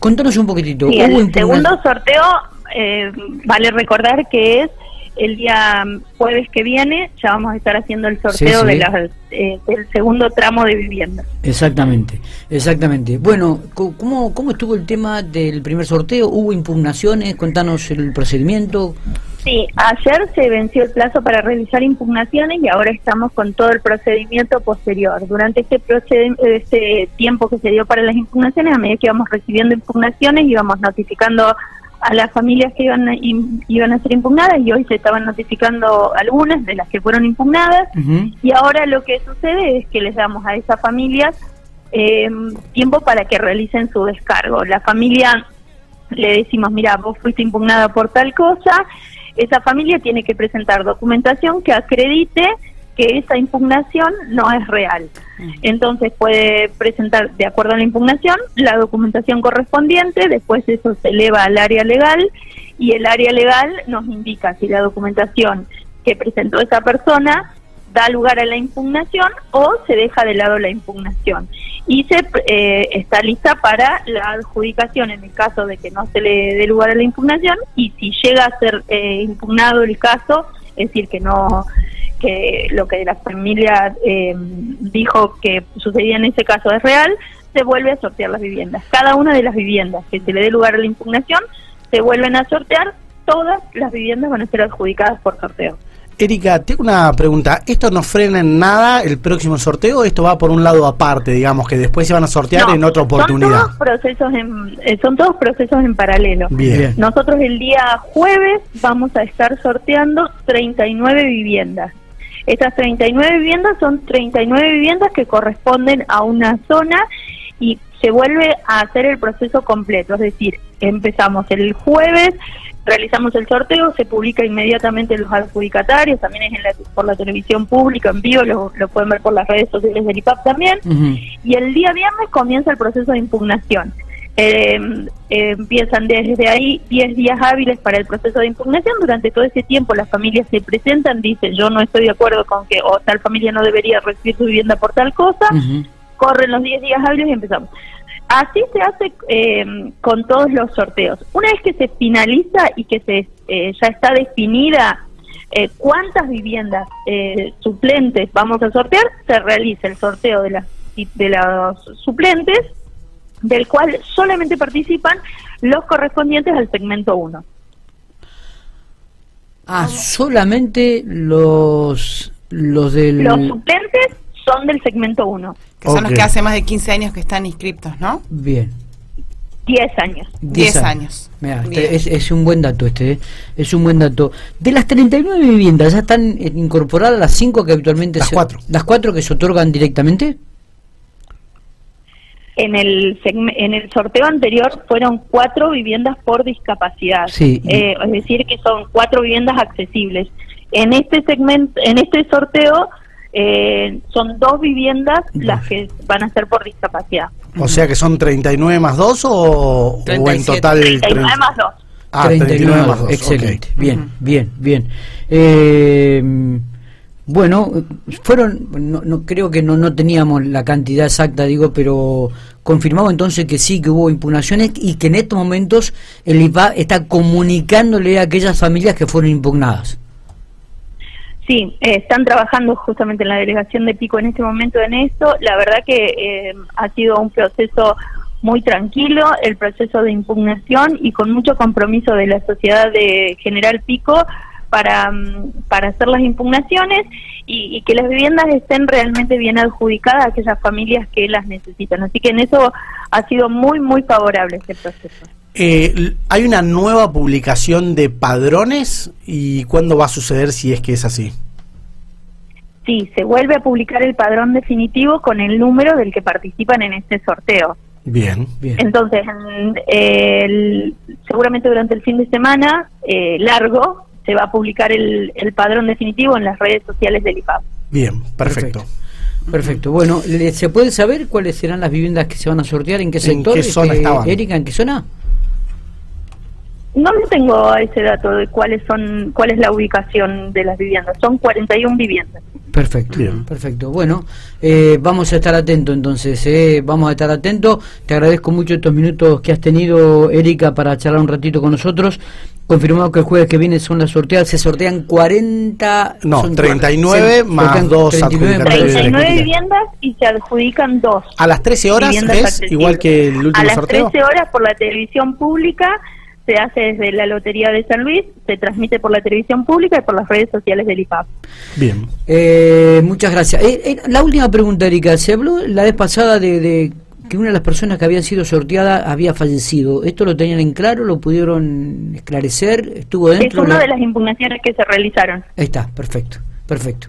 Contanos un poquitito. Sí, el segundo sorteo, eh, vale recordar que es el día jueves que viene ya vamos a estar haciendo el sorteo De eh, del segundo tramo de vivienda. Exactamente, exactamente. Bueno, ¿cómo, ¿cómo estuvo el tema del primer sorteo? ¿Hubo impugnaciones? Cuéntanos el procedimiento. Sí, ayer se venció el plazo para realizar impugnaciones y ahora estamos con todo el procedimiento posterior. Durante este, este tiempo que se dio para las impugnaciones, a medida que íbamos recibiendo impugnaciones, íbamos notificando a las familias que iban a, iban a ser impugnadas y hoy se estaban notificando algunas de las que fueron impugnadas y ahora lo que sucede es que les damos a esas familias eh, tiempo para que realicen su descargo. La familia le decimos, mira, vos fuiste impugnada por tal cosa, esa familia tiene que presentar documentación que acredite que esa impugnación no es real. Entonces puede presentar, de acuerdo a la impugnación, la documentación correspondiente, después eso se eleva al área legal y el área legal nos indica si la documentación que presentó esa persona da lugar a la impugnación o se deja de lado la impugnación. Y se eh, está lista para la adjudicación en el caso de que no se le dé lugar a la impugnación y si llega a ser eh, impugnado el caso, es decir, que no que lo que la familia eh, dijo que sucedía en ese caso es real, se vuelve a sortear las viviendas. Cada una de las viviendas que se le dé lugar a la impugnación se vuelven a sortear, todas las viviendas van a ser adjudicadas por sorteo. Erika, tengo una pregunta. ¿Esto no frena en nada el próximo sorteo o esto va por un lado aparte, digamos, que después se van a sortear en otra oportunidad? Son todos procesos en, eh, son todos procesos en paralelo. Bien. Nosotros el día jueves vamos a estar sorteando 39 viviendas. Estas 39 viviendas son 39 viviendas que corresponden a una zona y se vuelve a hacer el proceso completo, es decir, empezamos el jueves, realizamos el sorteo, se publica inmediatamente los adjudicatarios, también es en la, por la televisión pública, en vivo, lo, pueden ver por las redes sociales del IPAP también, y el día viernes comienza el proceso de impugnación. Eh, empiezan desde ahí 10 días hábiles para el proceso de impugnación. Durante todo ese tiempo las familias se presentan, dicen yo no estoy de acuerdo con que o tal familia no debería recibir su vivienda por tal cosa, corren los 10 días hábiles y empezamos. Así se hace em, con todos los sorteos. Una vez que se finaliza y que se eh, ya está definida eh, cuántas viviendas eh, suplentes vamos a sortear, se realiza el sorteo de las de los suplentes del cual solamente participan los correspondientes al segmento 1. Ah, solamente los los del Los suplentes son del segmento 1. Que son los que hace más de 15 años que están inscriptos, ¿no? Bien. 10 años. 10 años. Este es, es, un buen dato este, ¿eh? es un buen dato. De las 39 viviendas, ¿ya están incorporadas las 5 que habitualmente las se... 4. ¿Las 4 que se otorgan directamente? en el en el sorteo anterior fueron cuatro viviendas por discapacidad, eh, es decir que son cuatro viviendas accesibles. En este segmento, en este sorteo eh, son dos viviendas las que van a ser por discapacidad. O sea que son 39 más 2 o, en total 39 más 2. Ah, 39, más 2. Excelente. Bien, bien, bien. Eh, bueno, fueron, no, no, creo que no, no teníamos la cantidad exacta, digo, pero confirmamos entonces que sí, que hubo impugnaciones y que en estos momentos el IPA está comunicándole a aquellas familias que fueron impugnadas. Sí, eh, están trabajando justamente en la delegación de Pico en este momento en esto. La verdad que eh, ha sido un proceso muy tranquilo, el proceso de impugnación y con mucho compromiso de la sociedad de General Pico para, mm, para hacer las impugnaciones y, que las viviendas estén realmente bien adjudicadas a aquellas familias que las necesitan. Así que en eso ha sido muy, muy favorable este proceso. Eh, ¿Hay una nueva publicación de padrones y cuándo va a suceder si es que es así? Sí, se vuelve a publicar el padrón definitivo con el número del que participan en este sorteo. Bien, bien. Entonces, seguramente durante el fin de semana eh, largo se va a publicar el, el padrón definitivo en las redes sociales del IPAP. Bien, perfecto. perfecto. Bueno, ¿se puede saber cuáles serán las viviendas que se van a sortear? ¿En qué sector? ¿En qué zona este, estaban? Erika, ¿en qué zona? No, no tengo ese dato de cuáles son, cuál es la ubicación de las viviendas. Son 41 viviendas. Perfecto, perfecto. Bueno, eh, vamos a estar atentos entonces, eh, vamos a estar atentos. Te agradezco mucho estos minutos que has tenido, Erika, para charlar un ratito con nosotros. Confirmado que el jueves que viene son las sorteadas, se sortean 40... No, 39 más 2 39 viviendas y se adjudican dos. ¿A las 13 horas es igual que el último sorteo? A las 13 horas por la televisión pública se hace desde la Lotería de San Luis, se transmite por la televisión pública y por las redes sociales del IPAP. Bien. Eh, muchas gracias. Eh, eh, la última pregunta, Erika. Se habló la vez pasada de, que una de las personas que habían sido sorteadas había fallecido. ¿Esto lo tenían en claro? ¿Lo pudieron esclarecer? ¿Estuvo dentro? Es una de las impugnaciones que se realizaron. Ahí está, perfecto, perfecto.